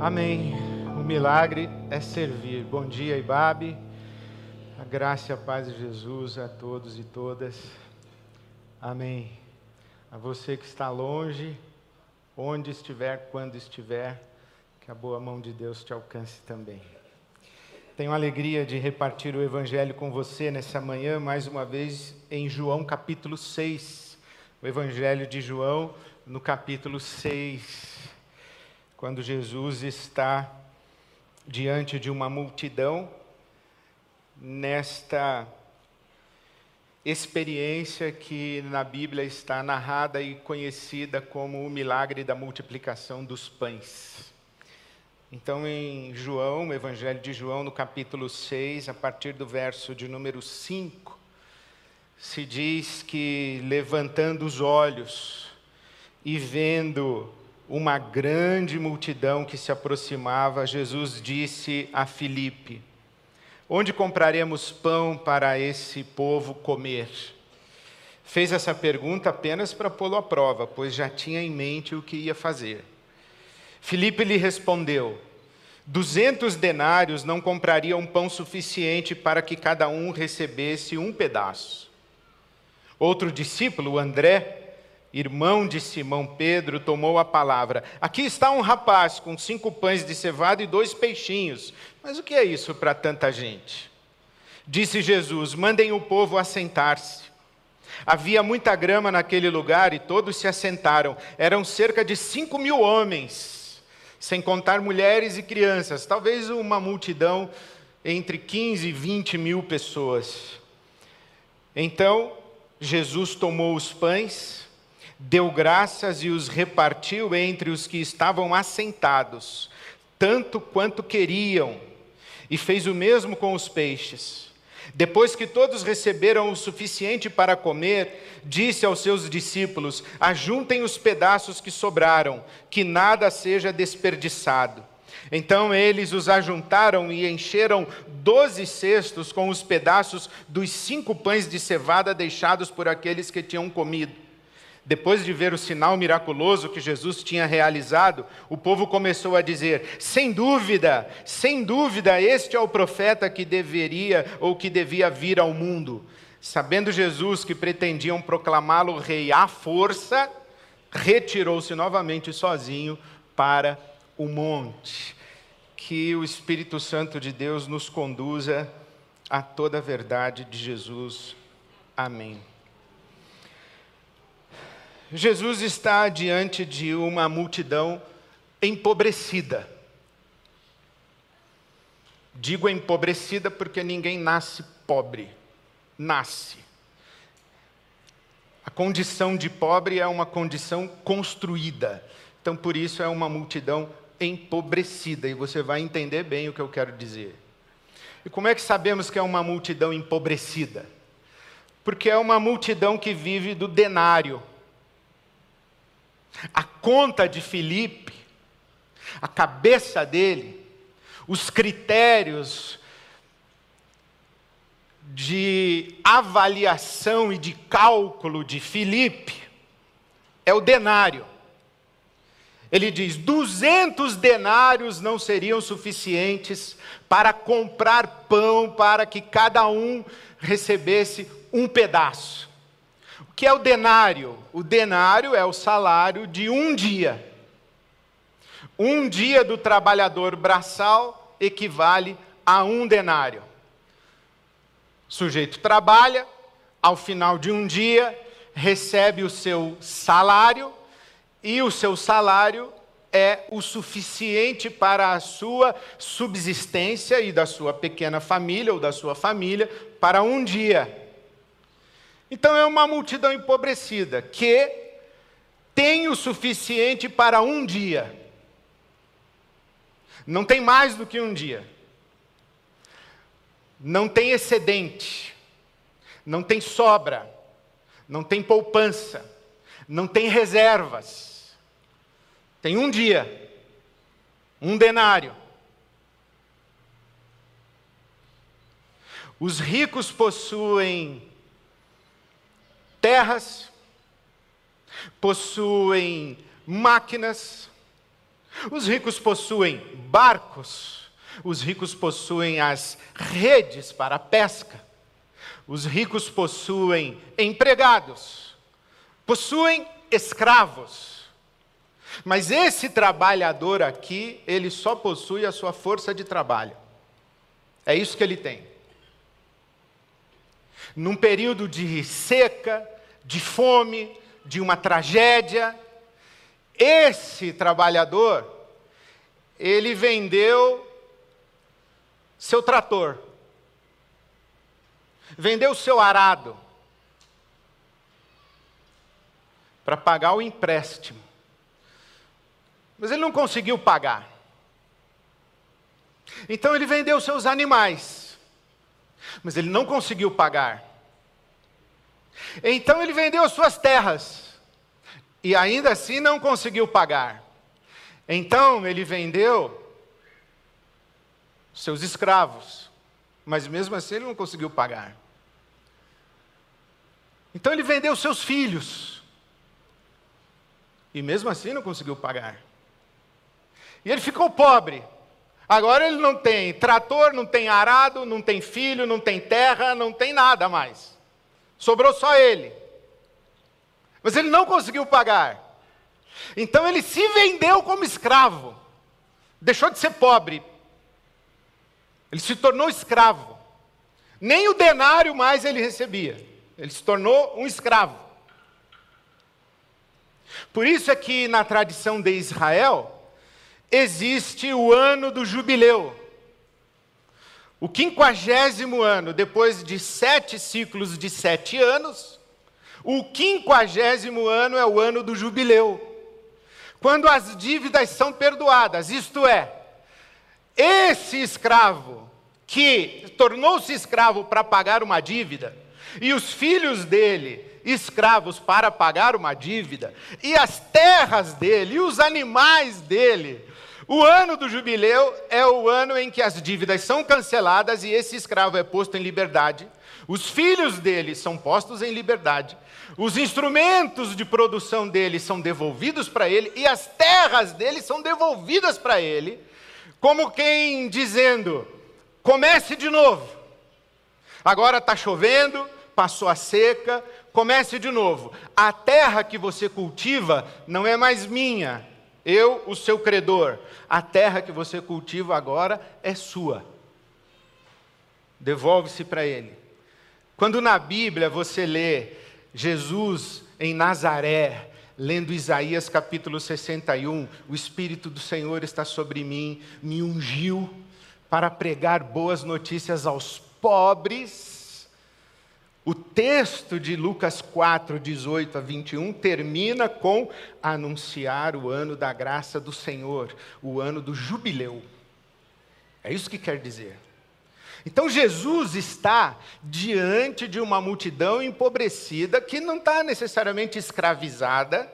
Amém. O milagre é servir. Bom dia, Ibabe. A graça e a paz de Jesus a todos e todas. Amém. A você que está longe, onde estiver, quando estiver, que a boa mão de Deus te alcance também. Tenho alegria de repartir o Evangelho com você nessa manhã, mais uma vez, em João capítulo 6. O Evangelho de João, no capítulo 6 quando Jesus está diante de uma multidão, nesta experiência que na Bíblia está narrada e conhecida como o milagre da multiplicação dos pães. Então, em João, o Evangelho de João, no capítulo 6, a partir do verso de número 5, se diz que levantando os olhos e vendo uma grande multidão que se aproximava, Jesus disse a Filipe: Onde compraremos pão para esse povo comer? Fez essa pergunta apenas para pô-lo à prova, pois já tinha em mente o que ia fazer. Filipe lhe respondeu: Duzentos denários não comprariam pão suficiente para que cada um recebesse um pedaço. Outro discípulo, André, irmão de Simão Pedro, tomou a palavra. Aqui está um rapaz com cinco pães de cevada e dois peixinhos. Mas o que é isso para tanta gente? Disse Jesus: mandem o povo assentar-se. Havia muita grama naquele lugar e todos se assentaram. Eram cerca de cinco mil homens, sem contar mulheres e crianças, talvez uma multidão entre 15 e 20 mil pessoas. Então, Jesus tomou os pães, deu graças e os repartiu entre os que estavam assentados, tanto quanto queriam, e fez o mesmo com os peixes. Depois que todos receberam o suficiente para comer, disse aos seus discípulos: Ajuntem os pedaços que sobraram, que nada seja desperdiçado. Então eles os ajuntaram e encheram doze cestos com os pedaços dos cinco pães de cevada deixados por aqueles que tinham comido. Depois de ver o sinal miraculoso que Jesus tinha realizado, o povo começou a dizer: sem dúvida, sem dúvida, este é o profeta que deveria ou que devia vir ao mundo. Sabendo Jesus que pretendiam proclamá-lo rei à força, retirou-se novamente sozinho para o monte. Que o Espírito Santo de Deus nos conduza a toda a verdade de Jesus. Amém. Jesus está diante de uma multidão empobrecida. Digo empobrecida porque ninguém nasce pobre. Nasce. A condição de pobre é uma condição construída. Então, por isso, é uma multidão empobrecida. E você vai entender bem o que eu quero dizer. E como é que sabemos que é uma multidão empobrecida? Porque é uma multidão que vive do denário. A conta de Filipe, a cabeça dele, os critérios de avaliação e de cálculo de Filipe é o denário. Ele diz: 200 denários não seriam suficientes para comprar pão para que cada um recebesse um pedaço que é o denário? O denário é o salário de um dia. Um dia do trabalhador braçal equivale a um denário. O sujeito trabalha, ao final de um dia, recebe o seu salário, e o seu salário é o suficiente para a sua subsistência e da sua pequena família ou da sua família para um dia. Então é uma multidão empobrecida que tem o suficiente para um dia. Não tem mais do que um dia. Não tem excedente. Não tem sobra. Não tem poupança. Não tem reservas. Tem um dia. Um denário. Os ricos possuem terras, possuem máquinas, Os ricos possuem barcos, os ricos possuem as redes para a pesca, os ricos possuem empregados, possuem escravos. Mas esse trabalhador aqui, ele só possui a sua força de trabalho. É isso que ele tem. Num período de seca, de fome, de uma tragédia, esse trabalhador, ele vendeu seu trator, vendeu seu arado, para pagar o empréstimo. Mas ele não conseguiu pagar. Então ele vendeu seus animais, mas ele não conseguiu pagar. Então ele vendeu suas terras, e ainda assim não conseguiu pagar. Então ele vendeu seus escravos, mas mesmo assim ele não conseguiu pagar. Então ele vendeu seus filhos, e mesmo assim não conseguiu pagar. E ele ficou pobre. Agora ele não tem trator, não tem arado, não tem filho, não tem terra, não tem nada mais. Sobrou só ele. Mas ele não conseguiu pagar. Então ele se vendeu como escravo. Deixou de ser pobre. Ele se tornou escravo. Nem o denário mais ele recebia. Ele se tornou um escravo. Por isso é que na tradição de Israel existe o ano do jubileu. O quinquagésimo ano, depois de sete ciclos de sete anos, o quinquagésimo ano é o ano do jubileu, quando as dívidas são perdoadas, isto é, esse escravo que tornou-se escravo para pagar uma dívida, e os filhos dele escravos para pagar uma dívida, e as terras dele, e os animais dele, o ano do jubileu é o ano em que as dívidas são canceladas e esse escravo é posto em liberdade. Os filhos dele são postos em liberdade. Os instrumentos de produção dele são devolvidos para ele e as terras dele são devolvidas para ele, como quem dizendo: comece de novo. Agora está chovendo, passou a seca, comece de novo. A terra que você cultiva não é mais minha, eu, o seu credor. A terra que você cultiva agora é sua. Devolve-se para ele. Quando na Bíblia você lê Jesus em Nazaré, lendo Isaías capítulo 61, o Espírito do Senhor está sobre mim, me ungiu para pregar boas notícias aos pobres o texto de Lucas 4, 18 a 21 termina com anunciar o ano da graça do Senhor, o ano do jubileu. É isso que quer dizer. Então Jesus está diante de uma multidão empobrecida que não está necessariamente escravizada,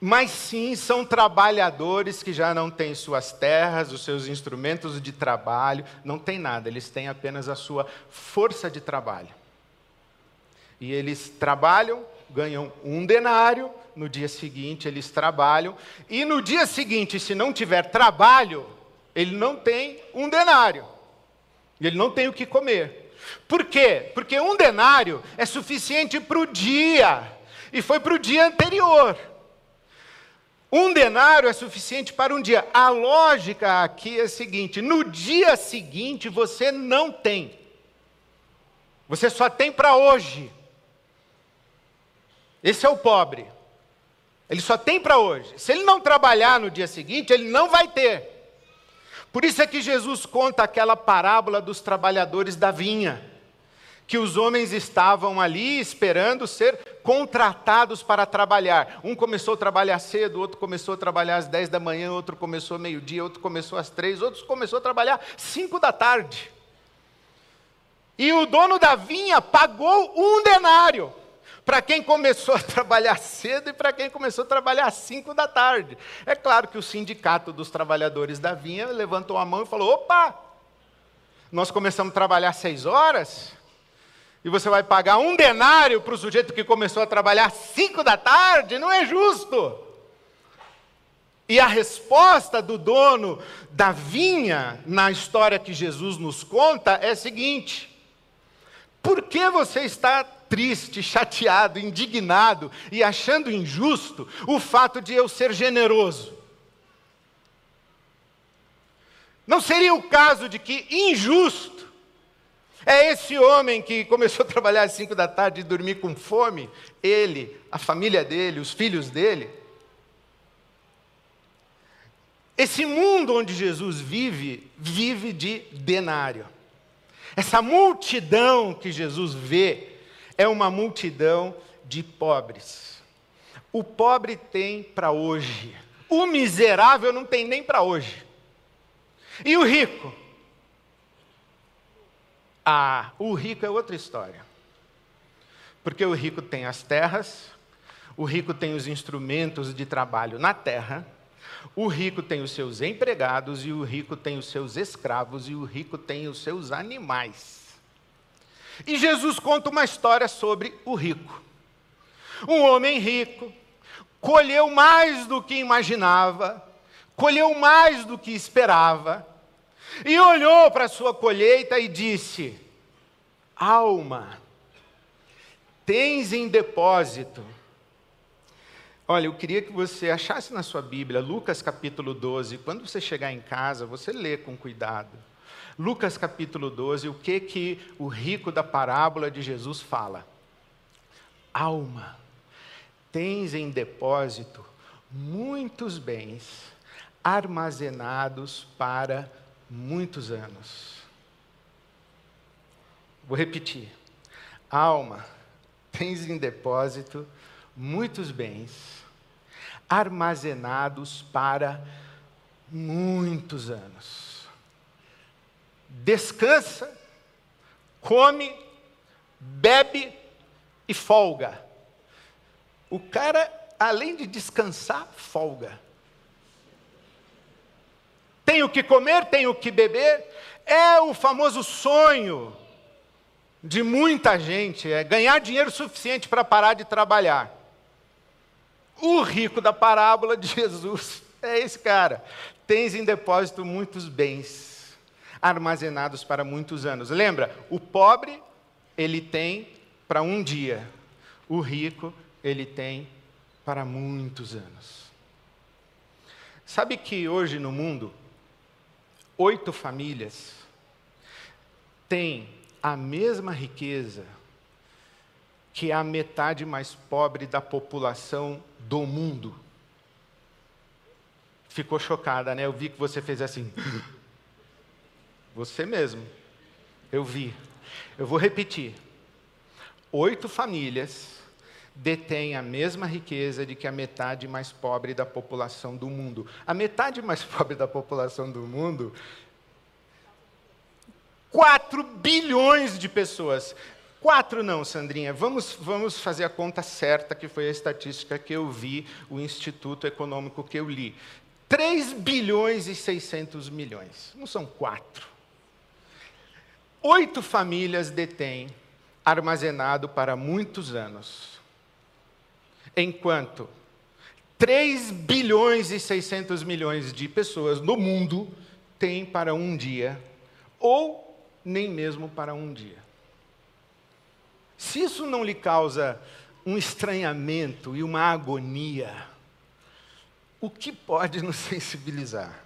mas sim são trabalhadores que já não têm suas terras, os seus instrumentos de trabalho, não tem nada, eles têm apenas a sua força de trabalho. E eles trabalham, ganham um denário, no dia seguinte eles trabalham, e no dia seguinte, se não tiver trabalho, ele não tem um denário, ele não tem o que comer. Por quê? Porque um denário é suficiente para o dia, e foi para o dia anterior. Um denário é suficiente para um dia. A lógica aqui é a seguinte: no dia seguinte você não tem. Você só tem para hoje. Esse é o pobre. Ele só tem para hoje. Se ele não trabalhar no dia seguinte, ele não vai ter. Por isso é que Jesus conta aquela parábola dos trabalhadores da vinha que os homens estavam ali esperando ser contratados para trabalhar. Um começou a trabalhar cedo, outro começou a trabalhar às 10 da manhã, outro começou meio-dia, outro começou às três, outro começou a trabalhar 5 da tarde. E o dono da vinha pagou um denário para quem começou a trabalhar cedo e para quem começou a trabalhar às 5 da tarde. É claro que o sindicato dos trabalhadores da vinha levantou a mão e falou: opa, nós começamos a trabalhar às 6 horas, e você vai pagar um denário para o sujeito que começou a trabalhar cinco da tarde, não é justo. E a resposta do dono da vinha, na história que Jesus nos conta, é a seguinte: por que você está triste, chateado, indignado e achando injusto o fato de eu ser generoso? Não seria o caso de que injusto é esse homem que começou a trabalhar às cinco da tarde e dormir com fome? Ele, a família dele, os filhos dele? Esse mundo onde Jesus vive, vive de denário. Essa multidão que Jesus vê é uma multidão de pobres. O pobre tem para hoje, o miserável não tem nem para hoje. E o rico? Ah, o rico é outra história. Porque o rico tem as terras, o rico tem os instrumentos de trabalho na terra, o rico tem os seus empregados, e o rico tem os seus escravos, e o rico tem os seus animais. E Jesus conta uma história sobre o rico. Um homem rico colheu mais do que imaginava, colheu mais do que esperava, e olhou para a sua colheita e disse: Alma, tens em depósito Olha, eu queria que você achasse na sua Bíblia, Lucas capítulo 12. Quando você chegar em casa, você lê com cuidado. Lucas capítulo 12, o que que o rico da parábola de Jesus fala? Alma, tens em depósito muitos bens armazenados para muitos anos. Vou repetir. Alma, tens em depósito muitos bens armazenados para muitos anos. Descansa, come, bebe e folga. O cara, além de descansar, folga. Tem o que comer, tem o que beber. É o famoso sonho de muita gente, é ganhar dinheiro suficiente para parar de trabalhar. O rico da parábola de Jesus é esse cara. Tens em depósito muitos bens armazenados para muitos anos. Lembra? O pobre, ele tem para um dia. O rico, ele tem para muitos anos. Sabe que hoje no mundo, oito famílias têm a mesma riqueza que a metade mais pobre da população do mundo. Ficou chocada, né? Eu vi que você fez assim. Você mesmo. Eu vi. Eu vou repetir. Oito famílias detêm a mesma riqueza de que a metade mais pobre da população do mundo. A metade mais pobre da população do mundo 4 bilhões de pessoas. Quatro não, Sandrinha. Vamos, vamos fazer a conta certa, que foi a estatística que eu vi, o Instituto Econômico que eu li. 3 bilhões e 600 milhões. Não são quatro. Oito famílias detêm armazenado para muitos anos. Enquanto 3 bilhões e 600 milhões de pessoas no mundo têm para um dia, ou nem mesmo para um dia. Se isso não lhe causa um estranhamento e uma agonia, o que pode nos sensibilizar?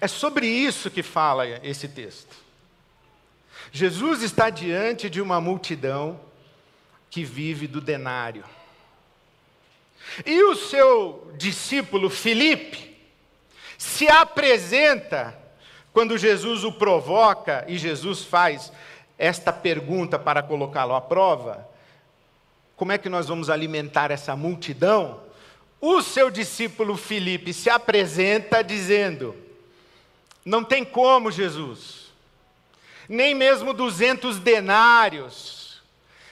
É sobre isso que fala esse texto. Jesus está diante de uma multidão que vive do denário. E o seu discípulo Filipe se apresenta quando Jesus o provoca e Jesus faz esta pergunta para colocá-lo à prova: como é que nós vamos alimentar essa multidão? O seu discípulo Filipe se apresenta dizendo: Não tem como, Jesus, nem mesmo duzentos denários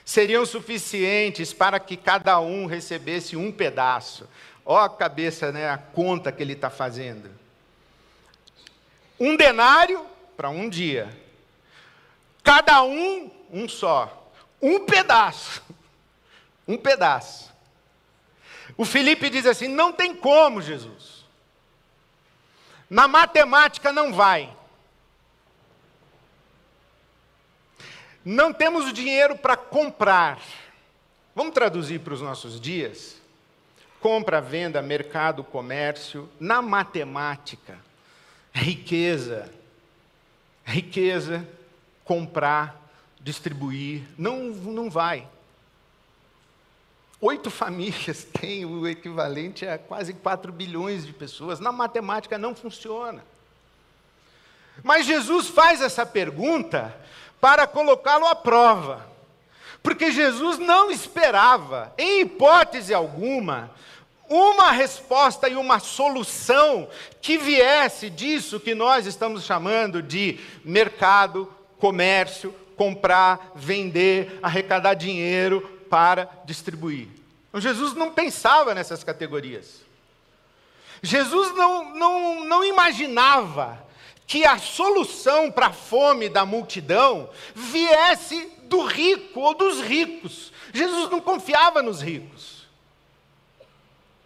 seriam suficientes para que cada um recebesse um pedaço. Ó a cabeça, né, a conta que ele está fazendo. Um denário para um dia, Cada um, um só. Um pedaço. Um pedaço. O Felipe diz assim: não tem como, Jesus. Na matemática não vai. Não temos o dinheiro para comprar. Vamos traduzir para os nossos dias? Compra, venda, mercado, comércio, na matemática, riqueza. Riqueza, comprar, distribuir, não, não vai. Oito famílias têm o equivalente a quase 4 bilhões de pessoas. Na matemática não funciona. Mas Jesus faz essa pergunta para colocá-lo à prova. Porque Jesus não esperava, em hipótese alguma, uma resposta e uma solução que viesse disso que nós estamos chamando de mercado, comércio, comprar, vender, arrecadar dinheiro para distribuir. Então, Jesus não pensava nessas categorias. Jesus não, não, não imaginava que a solução para a fome da multidão viesse do rico ou dos ricos. Jesus não confiava nos ricos.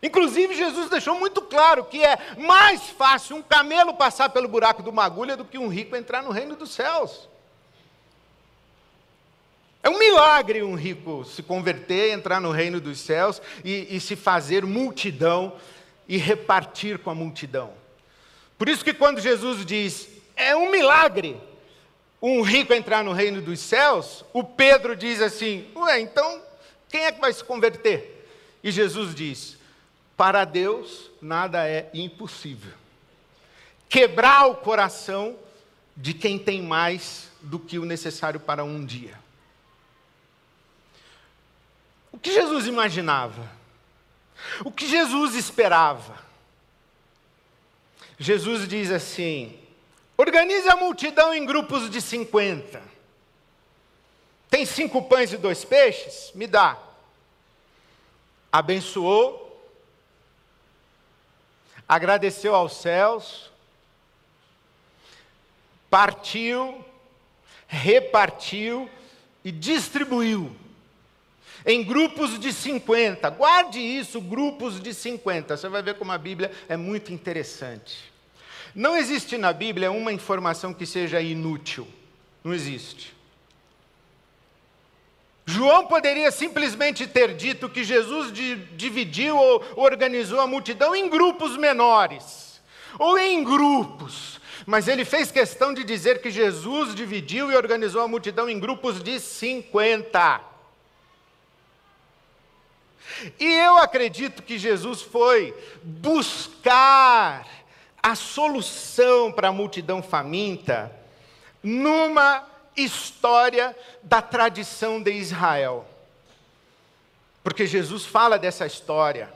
Inclusive, Jesus deixou muito claro que é mais fácil um camelo passar pelo buraco de uma agulha do que um rico entrar no reino dos céus. É um milagre um rico se converter, entrar no reino dos céus e, e se fazer multidão e repartir com a multidão. Por isso que quando Jesus diz, é um milagre um rico entrar no reino dos céus, o Pedro diz assim: Ué, então quem é que vai se converter? E Jesus diz: Para Deus nada é impossível. Quebrar o coração de quem tem mais do que o necessário para um dia. O que Jesus imaginava? O que Jesus esperava? Jesus diz assim: organize a multidão em grupos de 50. Tem cinco pães e dois peixes? Me dá. Abençoou, agradeceu aos céus, partiu, repartiu e distribuiu em grupos de 50. Guarde isso, grupos de 50. Você vai ver como a Bíblia é muito interessante. Não existe na Bíblia uma informação que seja inútil. Não existe. João poderia simplesmente ter dito que Jesus dividiu ou organizou a multidão em grupos menores, ou em grupos, mas ele fez questão de dizer que Jesus dividiu e organizou a multidão em grupos de 50. E eu acredito que Jesus foi buscar a solução para a multidão faminta numa história da tradição de Israel. Porque Jesus fala dessa história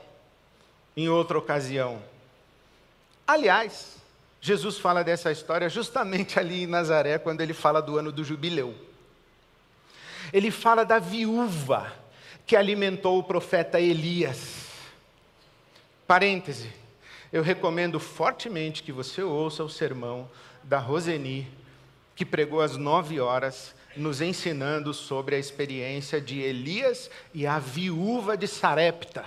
em outra ocasião. Aliás, Jesus fala dessa história justamente ali em Nazaré, quando ele fala do ano do jubileu. Ele fala da viúva que alimentou o profeta Elias. Parêntese eu recomendo fortemente que você ouça o sermão da Roseni, que pregou às nove horas, nos ensinando sobre a experiência de Elias e a viúva de Sarepta,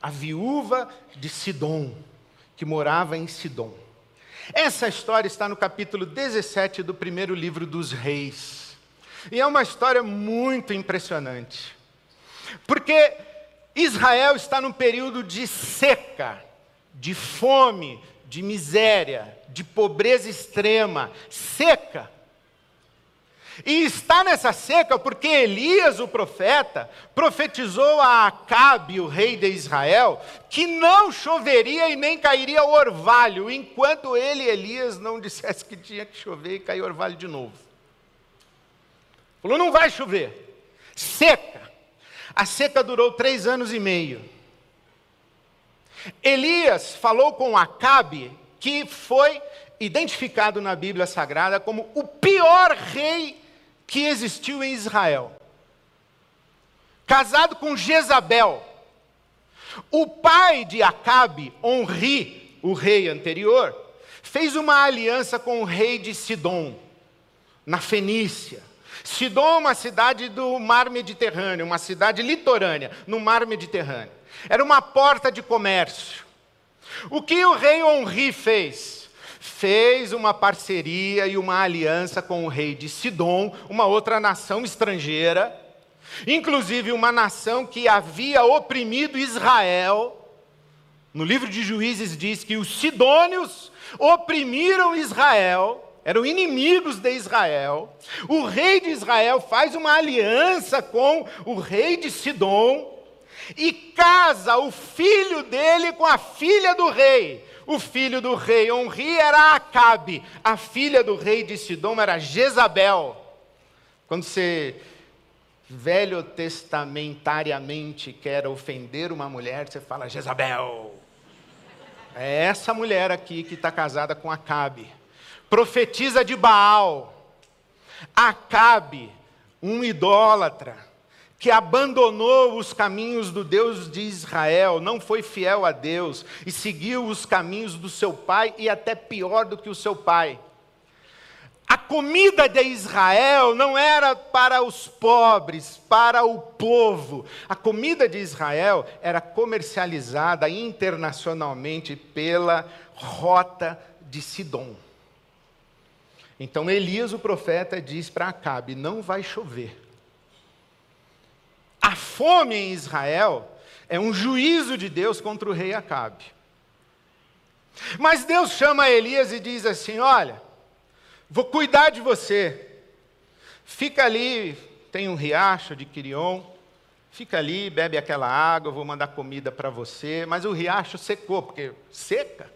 a viúva de Sidom, que morava em Sidom. Essa história está no capítulo 17 do primeiro livro dos Reis. E é uma história muito impressionante. Porque Israel está num período de seca de fome, de miséria, de pobreza extrema, seca. E está nessa seca porque Elias, o profeta, profetizou a Acabe, o rei de Israel, que não choveria e nem cairia orvalho, enquanto ele, Elias, não dissesse que tinha que chover e cair orvalho de novo. Falou: não vai chover. Seca. A seca durou três anos e meio. Elias falou com Acabe, que foi identificado na Bíblia Sagrada como o pior rei que existiu em Israel. Casado com Jezabel. O pai de Acabe, Onri, o rei anterior, fez uma aliança com o rei de Sidom, na Fenícia. Sidom é uma cidade do mar Mediterrâneo, uma cidade litorânea, no mar Mediterrâneo. Era uma porta de comércio. O que o rei Onri fez? Fez uma parceria e uma aliança com o rei de Sidom, uma outra nação estrangeira, inclusive uma nação que havia oprimido Israel. No livro de Juízes diz que os sidônios oprimiram Israel, eram inimigos de Israel. O rei de Israel faz uma aliança com o rei de Sidom e casa o filho dele com a filha do rei. O filho do rei Onri era Acabe, a filha do rei de Sidom era Jezabel. Quando você velho testamentariamente quer ofender uma mulher, você fala Jezabel. É essa mulher aqui que está casada com Acabe. Profetiza de Baal. Acabe, um idólatra, que abandonou os caminhos do Deus de Israel, não foi fiel a Deus e seguiu os caminhos do seu pai e até pior do que o seu pai. A comida de Israel não era para os pobres, para o povo. A comida de Israel era comercializada internacionalmente pela rota de Sidom. Então Elias, o profeta, diz para Acabe: não vai chover. A fome em Israel é um juízo de Deus contra o rei Acabe. Mas Deus chama Elias e diz assim: olha Vou cuidar de você. Fica ali, tem um riacho de Quirion. Fica ali, bebe aquela água, vou mandar comida para você. Mas o riacho secou, porque seca.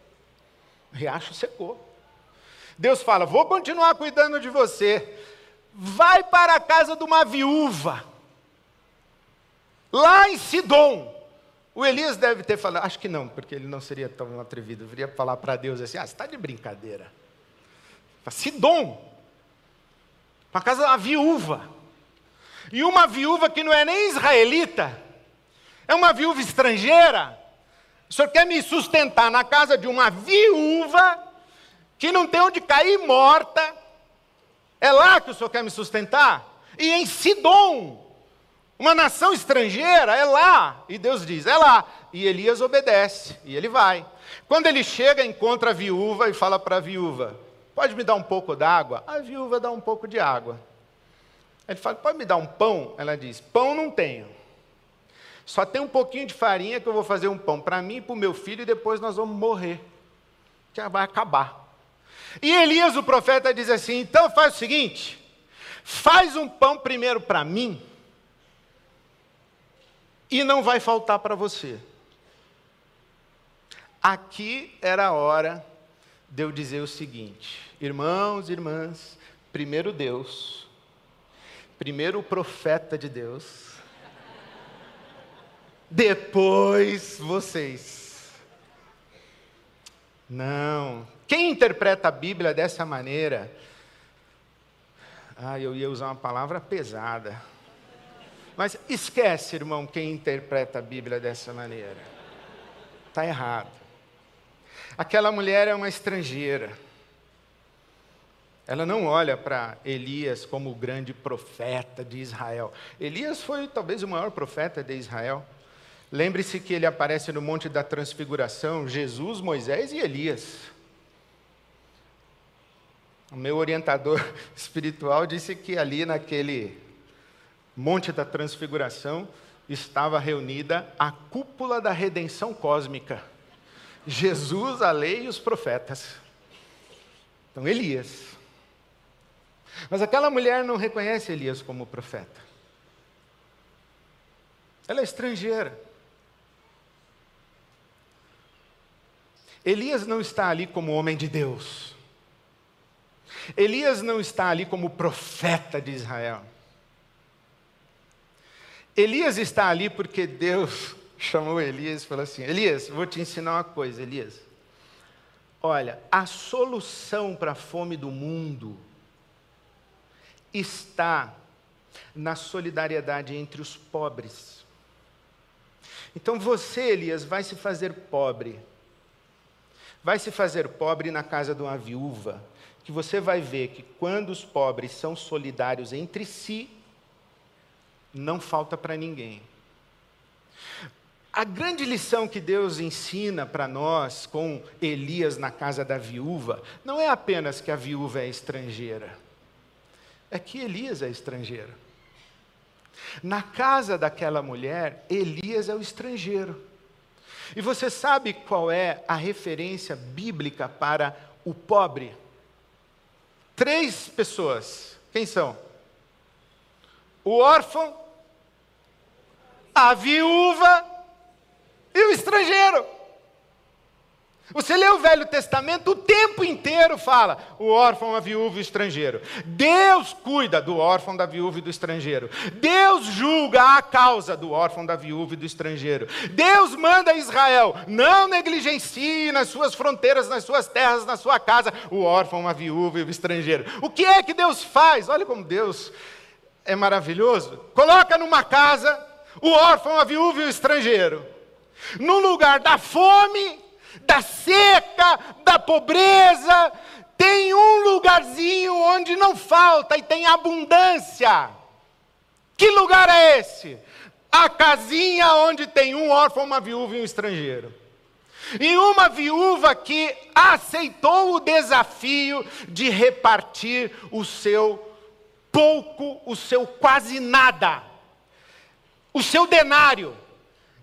O riacho secou. Deus fala: Vou continuar cuidando de você. Vai para a casa de uma viúva. Lá em Sidom. O Elias deve ter falado, acho que não, porque ele não seria tão atrevido. Viria falar para Deus assim: Ah, você está de brincadeira Sidom, para casa uma viúva. E uma viúva que não é nem israelita, é uma viúva estrangeira. O senhor quer me sustentar na casa de uma viúva que não tem onde cair morta? É lá que o senhor quer me sustentar? E em Sidom, uma nação estrangeira, é lá. E Deus diz: é lá. E Elias obedece, e ele vai. Quando ele chega, encontra a viúva e fala para a viúva: Pode me dar um pouco d'água? A viúva dá um pouco de água. Ele fala: Pode me dar um pão? Ela diz: Pão não tenho. Só tem um pouquinho de farinha que eu vou fazer um pão para mim e para o meu filho e depois nós vamos morrer. Já vai acabar. E Elias, o profeta, diz assim: Então faz o seguinte: faz um pão primeiro para mim e não vai faltar para você. Aqui era a hora de eu dizer o seguinte: irmãos e irmãs, primeiro Deus, primeiro o profeta de Deus, depois vocês. Não. Quem interpreta a Bíblia dessa maneira, ah, eu ia usar uma palavra pesada. Mas esquece, irmão, quem interpreta a Bíblia dessa maneira. Está errado. Aquela mulher é uma estrangeira. Ela não olha para Elias como o grande profeta de Israel. Elias foi talvez o maior profeta de Israel. Lembre-se que ele aparece no Monte da Transfiguração, Jesus, Moisés e Elias. O meu orientador espiritual disse que ali naquele Monte da Transfiguração estava reunida a cúpula da redenção cósmica. Jesus, a lei e os profetas. Então, Elias. Mas aquela mulher não reconhece Elias como profeta. Ela é estrangeira. Elias não está ali como homem de Deus. Elias não está ali como profeta de Israel. Elias está ali porque Deus chamou Elias e falou assim: Elias, vou te ensinar uma coisa, Elias. Olha, a solução para a fome do mundo está na solidariedade entre os pobres. Então você, Elias, vai se fazer pobre. Vai se fazer pobre na casa de uma viúva, que você vai ver que quando os pobres são solidários entre si, não falta para ninguém. A grande lição que Deus ensina para nós com Elias na casa da viúva não é apenas que a viúva é estrangeira, é que Elias é estrangeiro. Na casa daquela mulher, Elias é o estrangeiro. E você sabe qual é a referência bíblica para o pobre? Três pessoas. Quem são? O órfão, a viúva e o estrangeiro. Você lê o Velho Testamento, o tempo inteiro fala o órfão, a viúva e o estrangeiro. Deus cuida do órfão, da viúva e do estrangeiro. Deus julga a causa do órfão, da viúva e do estrangeiro. Deus manda a Israel, não negligencie nas suas fronteiras, nas suas terras, na sua casa, o órfão, a viúva e o estrangeiro. O que é que Deus faz? Olha como Deus é maravilhoso. Coloca numa casa o órfão, a viúva e o estrangeiro. No lugar da fome, da seca, da pobreza, tem um lugarzinho onde não falta e tem abundância. Que lugar é esse? A casinha onde tem um órfão, uma viúva e um estrangeiro. E uma viúva que aceitou o desafio de repartir o seu pouco, o seu quase nada, o seu denário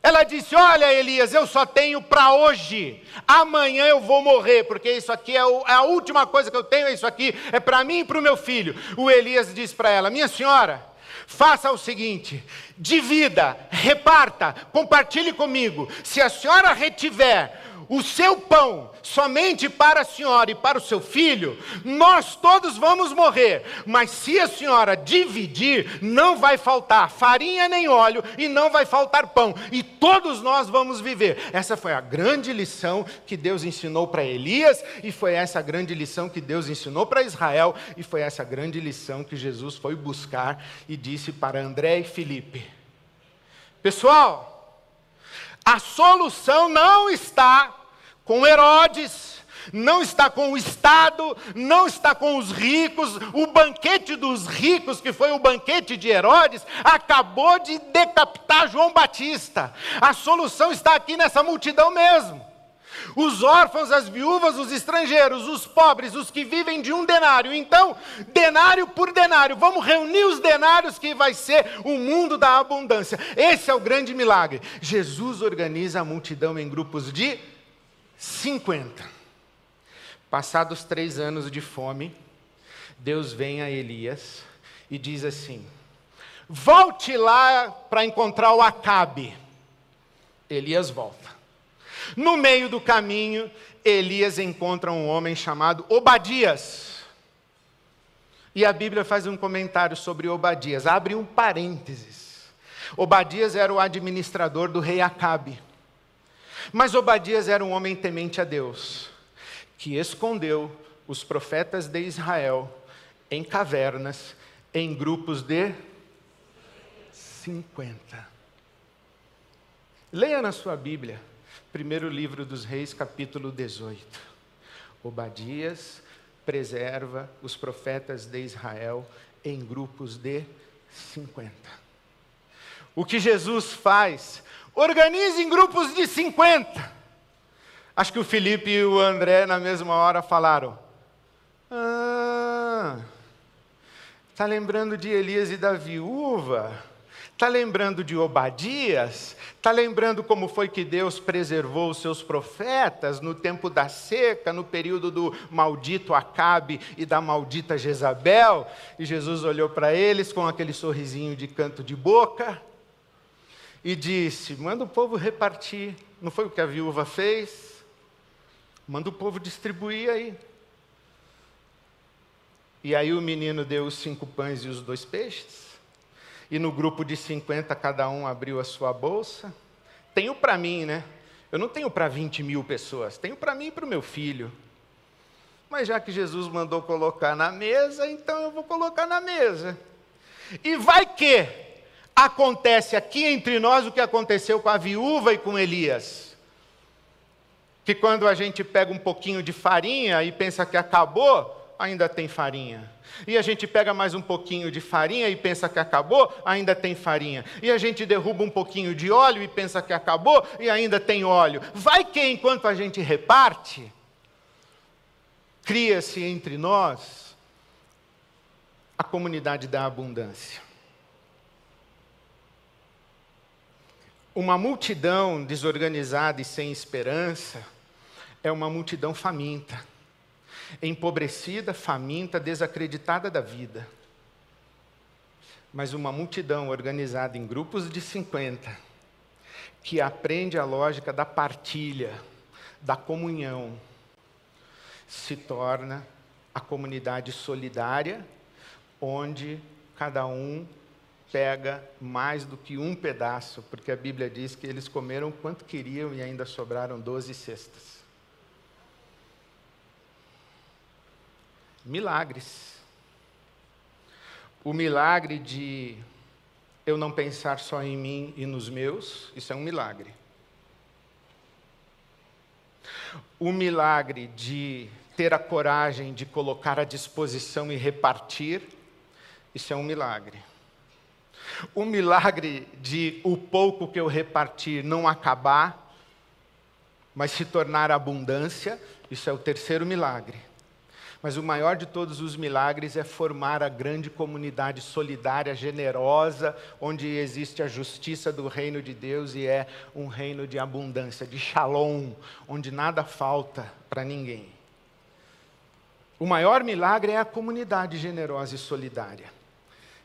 ela disse: Olha, Elias, eu só tenho para hoje. Amanhã eu vou morrer, porque isso aqui é, é, a última coisa que eu tenho. Isso aqui é para mim e para o meu filho. O Elias disse para ela: Minha senhora, faça o seguinte: divida, reparta, compartilhe comigo. Se a senhora retiver o seu pão somente para a senhora e para o seu filho, nós todos vamos morrer. Mas se a senhora dividir, não vai faltar farinha nem óleo e não vai faltar pão, e todos nós vamos viver. Essa foi a grande lição que Deus ensinou para Elias, e foi essa grande lição que Deus ensinou para Israel, e foi essa grande lição que Jesus foi buscar e disse para André e Filipe: Pessoal, a solução não está com Herodes, não está com o Estado, não está com os ricos. O banquete dos ricos, que foi o banquete de Herodes, acabou de decapitar João Batista. A solução está aqui nessa multidão mesmo. Os órfãos, as viúvas, os estrangeiros, os pobres, os que vivem de um denário. Então, denário por denário, vamos reunir os denários que vai ser o mundo da abundância. Esse é o grande milagre. Jesus organiza a multidão em grupos de 50. Passados três anos de fome, Deus vem a Elias e diz assim: Volte lá para encontrar o Acabe. Elias volta. No meio do caminho, Elias encontra um homem chamado Obadias. E a Bíblia faz um comentário sobre Obadias, abre um parênteses. Obadias era o administrador do rei Acabe. Mas Obadias era um homem temente a Deus, que escondeu os profetas de Israel em cavernas, em grupos de 50. Leia na sua Bíblia, primeiro livro dos Reis, capítulo 18. Obadias preserva os profetas de Israel em grupos de 50. O que Jesus faz Organize em grupos de 50. Acho que o Felipe e o André, na mesma hora, falaram: Ah, está lembrando de Elias e da viúva? Está lembrando de Obadias? Está lembrando como foi que Deus preservou os seus profetas no tempo da seca, no período do maldito Acabe e da maldita Jezabel? E Jesus olhou para eles com aquele sorrisinho de canto de boca e disse: manda o povo repartir. Não foi o que a viúva fez? Manda o povo distribuir aí. E aí o menino deu os cinco pães e os dois peixes. E no grupo de 50, cada um abriu a sua bolsa. Tenho para mim, né? Eu não tenho para 20 mil pessoas, tenho para mim e para o meu filho. Mas já que Jesus mandou colocar na mesa, então eu vou colocar na mesa. E vai que acontece aqui entre nós o que aconteceu com a viúva e com Elias. Que quando a gente pega um pouquinho de farinha e pensa que acabou, ainda tem farinha. E a gente pega mais um pouquinho de farinha e pensa que acabou, ainda tem farinha. E a gente derruba um pouquinho de óleo e pensa que acabou e ainda tem óleo. Vai que enquanto a gente reparte, cria-se entre nós a comunidade da abundância. Uma multidão desorganizada e sem esperança é uma multidão faminta, empobrecida, faminta, desacreditada da vida. Mas uma multidão organizada em grupos de 50, que aprende a lógica da partilha, da comunhão, se torna a comunidade solidária, onde cada um pega mais do que um pedaço, porque a Bíblia diz que eles comeram quanto queriam e ainda sobraram doze cestas. Milagres. O milagre de eu não pensar só em mim e nos meus, isso é um milagre. O milagre de ter a coragem de colocar à disposição e repartir, isso é um milagre. O milagre de o pouco que eu repartir não acabar, mas se tornar abundância, isso é o terceiro milagre. Mas o maior de todos os milagres é formar a grande comunidade solidária, generosa, onde existe a justiça do reino de Deus e é um reino de abundância, de shalom, onde nada falta para ninguém. O maior milagre é a comunidade generosa e solidária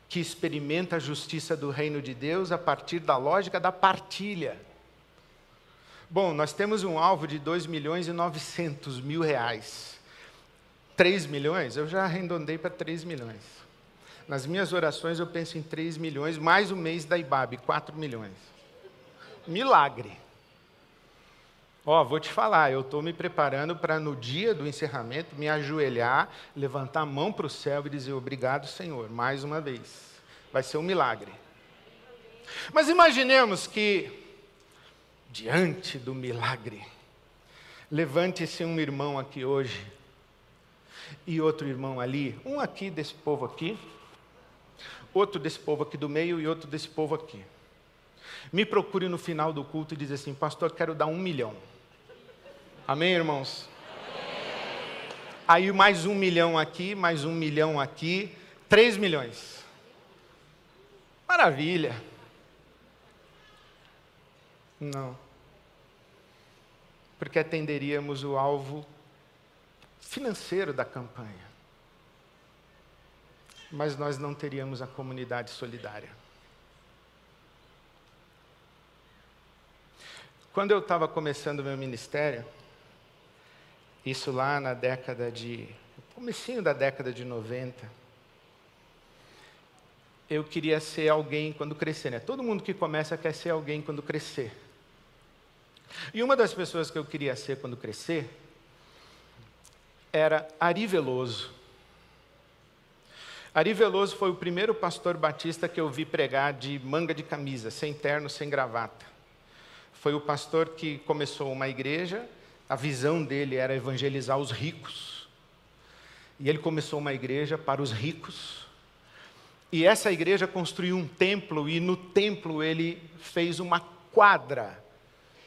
que experimenta a justiça do reino de Deus a partir da lógica da partilha. Bom, nós temos um alvo de 2 milhões e 900 mil reais. 3 milhões? Eu já arredondei para 3 milhões. Nas minhas orações eu penso em 3 milhões, mais o mês da IBAB, 4 milhões. Milagre. Ó, oh, vou te falar, eu estou me preparando para no dia do encerramento me ajoelhar, levantar a mão para o céu e dizer obrigado, Senhor, mais uma vez. Vai ser um milagre. Mas imaginemos que, diante do milagre, levante-se um irmão aqui hoje e outro irmão ali, um aqui desse povo aqui, outro desse povo aqui do meio e outro desse povo aqui. Me procure no final do culto e diz assim, pastor, quero dar um milhão. Amém, irmãos? Aí mais um milhão aqui, mais um milhão aqui, três milhões. Maravilha. Não. Porque atenderíamos o alvo financeiro da campanha. Mas nós não teríamos a comunidade solidária. Quando eu estava começando meu ministério, isso lá na década de. comecinho da década de 90. Eu queria ser alguém quando crescer, né? Todo mundo que começa quer ser alguém quando crescer. E uma das pessoas que eu queria ser quando crescer era Ari Veloso. Ari Veloso foi o primeiro pastor batista que eu vi pregar de manga de camisa, sem terno, sem gravata. Foi o pastor que começou uma igreja a visão dele era evangelizar os ricos. E ele começou uma igreja para os ricos. E essa igreja construiu um templo, e no templo ele fez uma quadra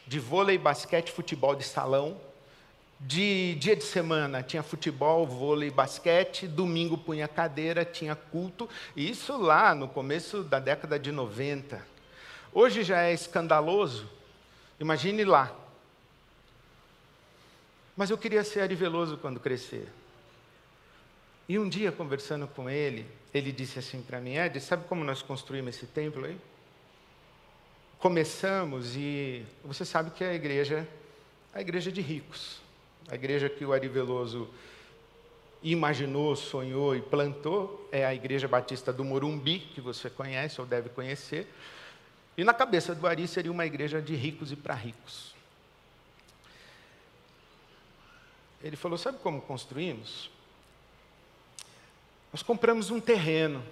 de vôlei, basquete, futebol de salão. De dia de semana tinha futebol, vôlei, basquete, domingo punha cadeira, tinha culto. Isso lá no começo da década de 90. Hoje já é escandaloso. Imagine lá, mas eu queria ser Ari Veloso quando crescer. E um dia, conversando com ele, ele disse assim para mim: Ed, sabe como nós construímos esse templo aí? Começamos e você sabe que a igreja, a igreja de ricos, a igreja que o Ari Veloso imaginou, sonhou e plantou, é a Igreja Batista do Morumbi, que você conhece ou deve conhecer. E na cabeça do Ari seria uma igreja de ricos e para ricos. Ele falou: Sabe como construímos? Nós compramos um terreno.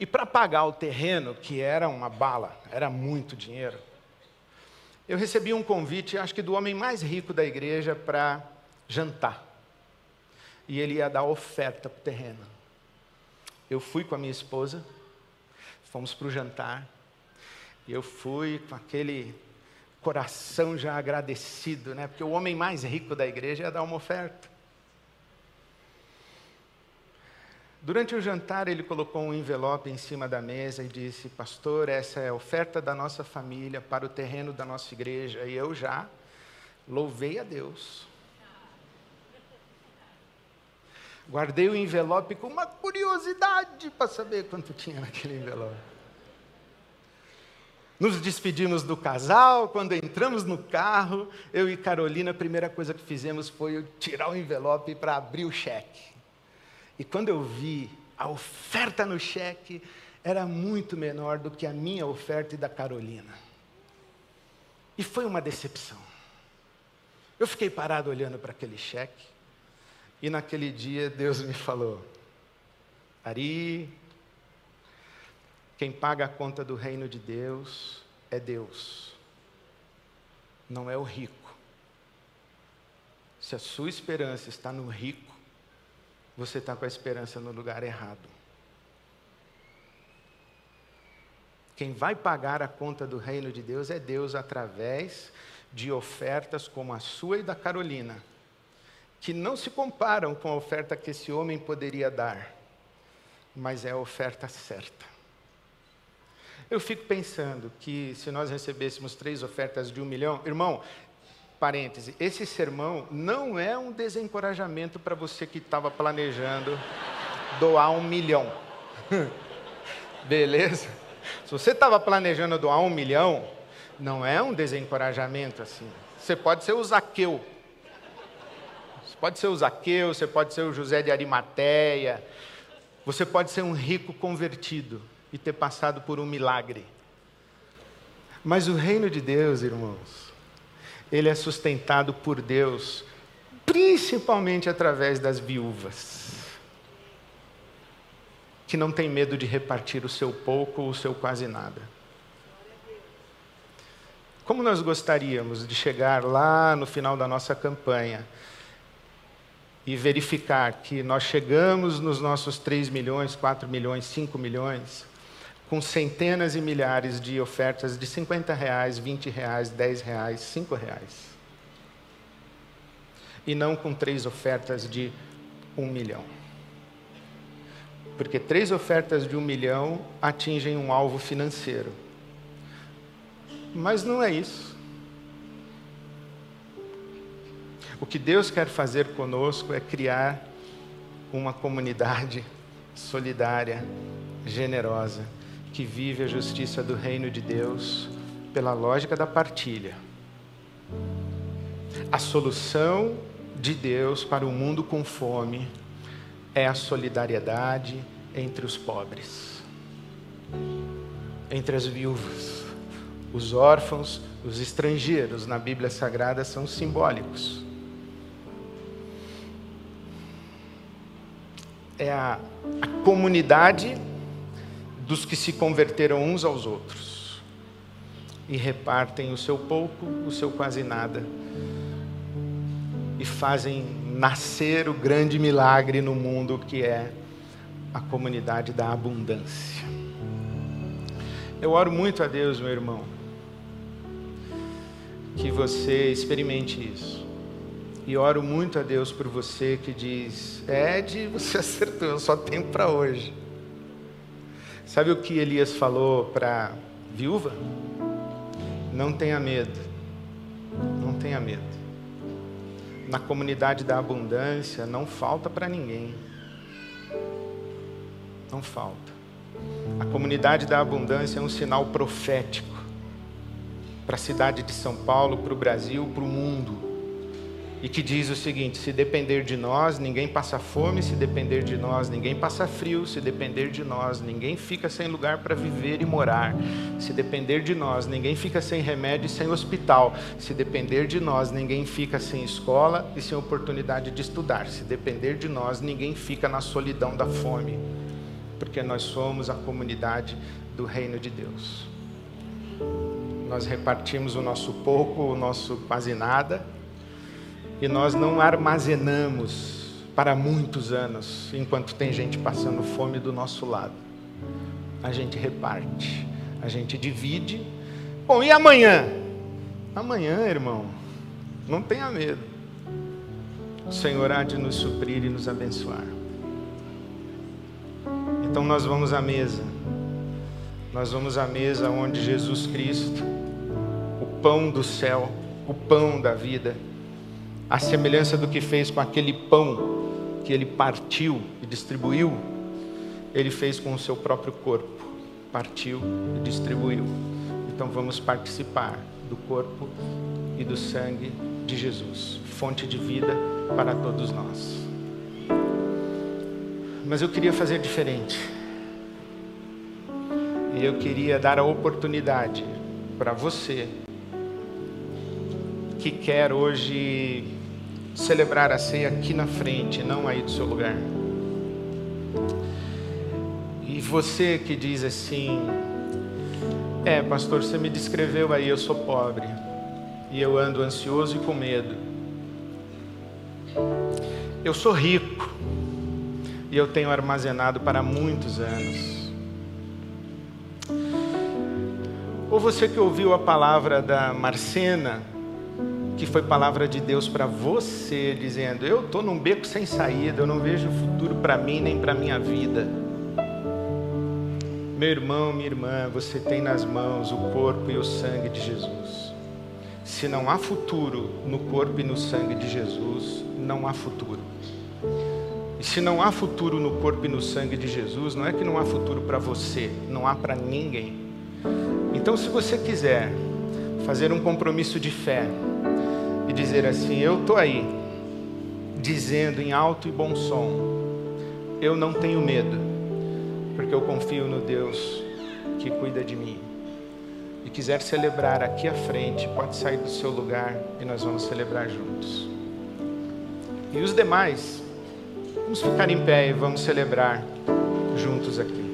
E para pagar o terreno, que era uma bala, era muito dinheiro, eu recebi um convite, acho que do homem mais rico da igreja, para jantar. e ele ia dar oferta para o terreno. Eu fui com a minha esposa, fomos para o jantar, e eu fui com aquele coração já agradecido, né? Porque o homem mais rico da igreja ia dar uma oferta. Durante o jantar, ele colocou um envelope em cima da mesa e disse: Pastor, essa é a oferta da nossa família para o terreno da nossa igreja. E eu já louvei a Deus. Guardei o envelope com uma curiosidade para saber quanto tinha naquele envelope. Nos despedimos do casal, quando entramos no carro, eu e Carolina, a primeira coisa que fizemos foi tirar o envelope para abrir o cheque. E quando eu vi a oferta no cheque, era muito menor do que a minha oferta e da Carolina. E foi uma decepção. Eu fiquei parado olhando para aquele cheque, e naquele dia Deus me falou: Ari, quem paga a conta do reino de Deus é Deus, não é o rico. Se a sua esperança está no rico, você está com a esperança no lugar errado. Quem vai pagar a conta do reino de Deus é Deus através de ofertas como a sua e da Carolina, que não se comparam com a oferta que esse homem poderia dar, mas é a oferta certa. Eu fico pensando que se nós recebêssemos três ofertas de um milhão, irmão, parêntese, esse sermão não é um desencorajamento para você que estava planejando doar um milhão. Beleza? Se você estava planejando doar um milhão, não é um desencorajamento assim. Você pode ser o Zaqueu. Você pode ser o Zaqueu, você pode ser o José de Arimateia. Você pode ser um rico convertido e ter passado por um milagre. Mas o reino de Deus, irmãos, ele é sustentado por Deus, principalmente através das viúvas, que não tem medo de repartir o seu pouco ou o seu quase nada. Como nós gostaríamos de chegar lá no final da nossa campanha e verificar que nós chegamos nos nossos 3 milhões, 4 milhões, 5 milhões, com centenas e milhares de ofertas de 50 reais, 20 reais, 10 reais, 5 reais. E não com três ofertas de um milhão. Porque três ofertas de um milhão atingem um alvo financeiro. Mas não é isso. O que Deus quer fazer conosco é criar uma comunidade solidária, generosa que vive a justiça do reino de Deus pela lógica da partilha. A solução de Deus para o mundo com fome é a solidariedade entre os pobres, entre as viúvas, os órfãos, os estrangeiros na Bíblia Sagrada são simbólicos. É a, a comunidade dos que se converteram uns aos outros e repartem o seu pouco, o seu quase nada e fazem nascer o grande milagre no mundo que é a comunidade da abundância. Eu oro muito a Deus, meu irmão, que você experimente isso. E oro muito a Deus por você que diz: Ed, você acertou, eu só tenho para hoje. Sabe o que Elias falou para viúva? Não tenha medo. Não tenha medo. Na comunidade da abundância não falta para ninguém. Não falta. A comunidade da abundância é um sinal profético para a cidade de São Paulo, para o Brasil, para o mundo e que diz o seguinte: se depender de nós, ninguém passa fome, se depender de nós, ninguém passa frio, se depender de nós, ninguém fica sem lugar para viver e morar, se depender de nós, ninguém fica sem remédio e sem hospital, se depender de nós, ninguém fica sem escola e sem oportunidade de estudar, se depender de nós, ninguém fica na solidão da fome, porque nós somos a comunidade do reino de Deus. Nós repartimos o nosso pouco, o nosso quase nada e nós não armazenamos para muitos anos, enquanto tem gente passando fome do nosso lado. A gente reparte, a gente divide. Bom, e amanhã? Amanhã, irmão, não tenha medo. O Senhor há de nos suprir e nos abençoar. Então nós vamos à mesa. Nós vamos à mesa onde Jesus Cristo, o pão do céu, o pão da vida, a semelhança do que fez com aquele pão que ele partiu e distribuiu, ele fez com o seu próprio corpo. Partiu e distribuiu. Então vamos participar do corpo e do sangue de Jesus, fonte de vida para todos nós. Mas eu queria fazer diferente. E eu queria dar a oportunidade para você que quer hoje celebrar a ceia aqui na frente, não aí do seu lugar. E você que diz assim: É, pastor, você me descreveu aí, eu sou pobre. E eu ando ansioso e com medo. Eu sou rico. E eu tenho armazenado para muitos anos. Ou você que ouviu a palavra da Marcena, que foi palavra de Deus para você, dizendo: Eu estou num beco sem saída, eu não vejo futuro para mim nem para minha vida. Meu irmão, minha irmã, você tem nas mãos o corpo e o sangue de Jesus. Se não há futuro no corpo e no sangue de Jesus, não há futuro. E se não há futuro no corpo e no sangue de Jesus, não é que não há futuro para você, não há para ninguém. Então, se você quiser fazer um compromisso de fé, dizer assim: Eu estou aí, dizendo em alto e bom som: Eu não tenho medo, porque eu confio no Deus que cuida de mim. E quiser celebrar aqui à frente, pode sair do seu lugar e nós vamos celebrar juntos. E os demais, vamos ficar em pé e vamos celebrar juntos aqui.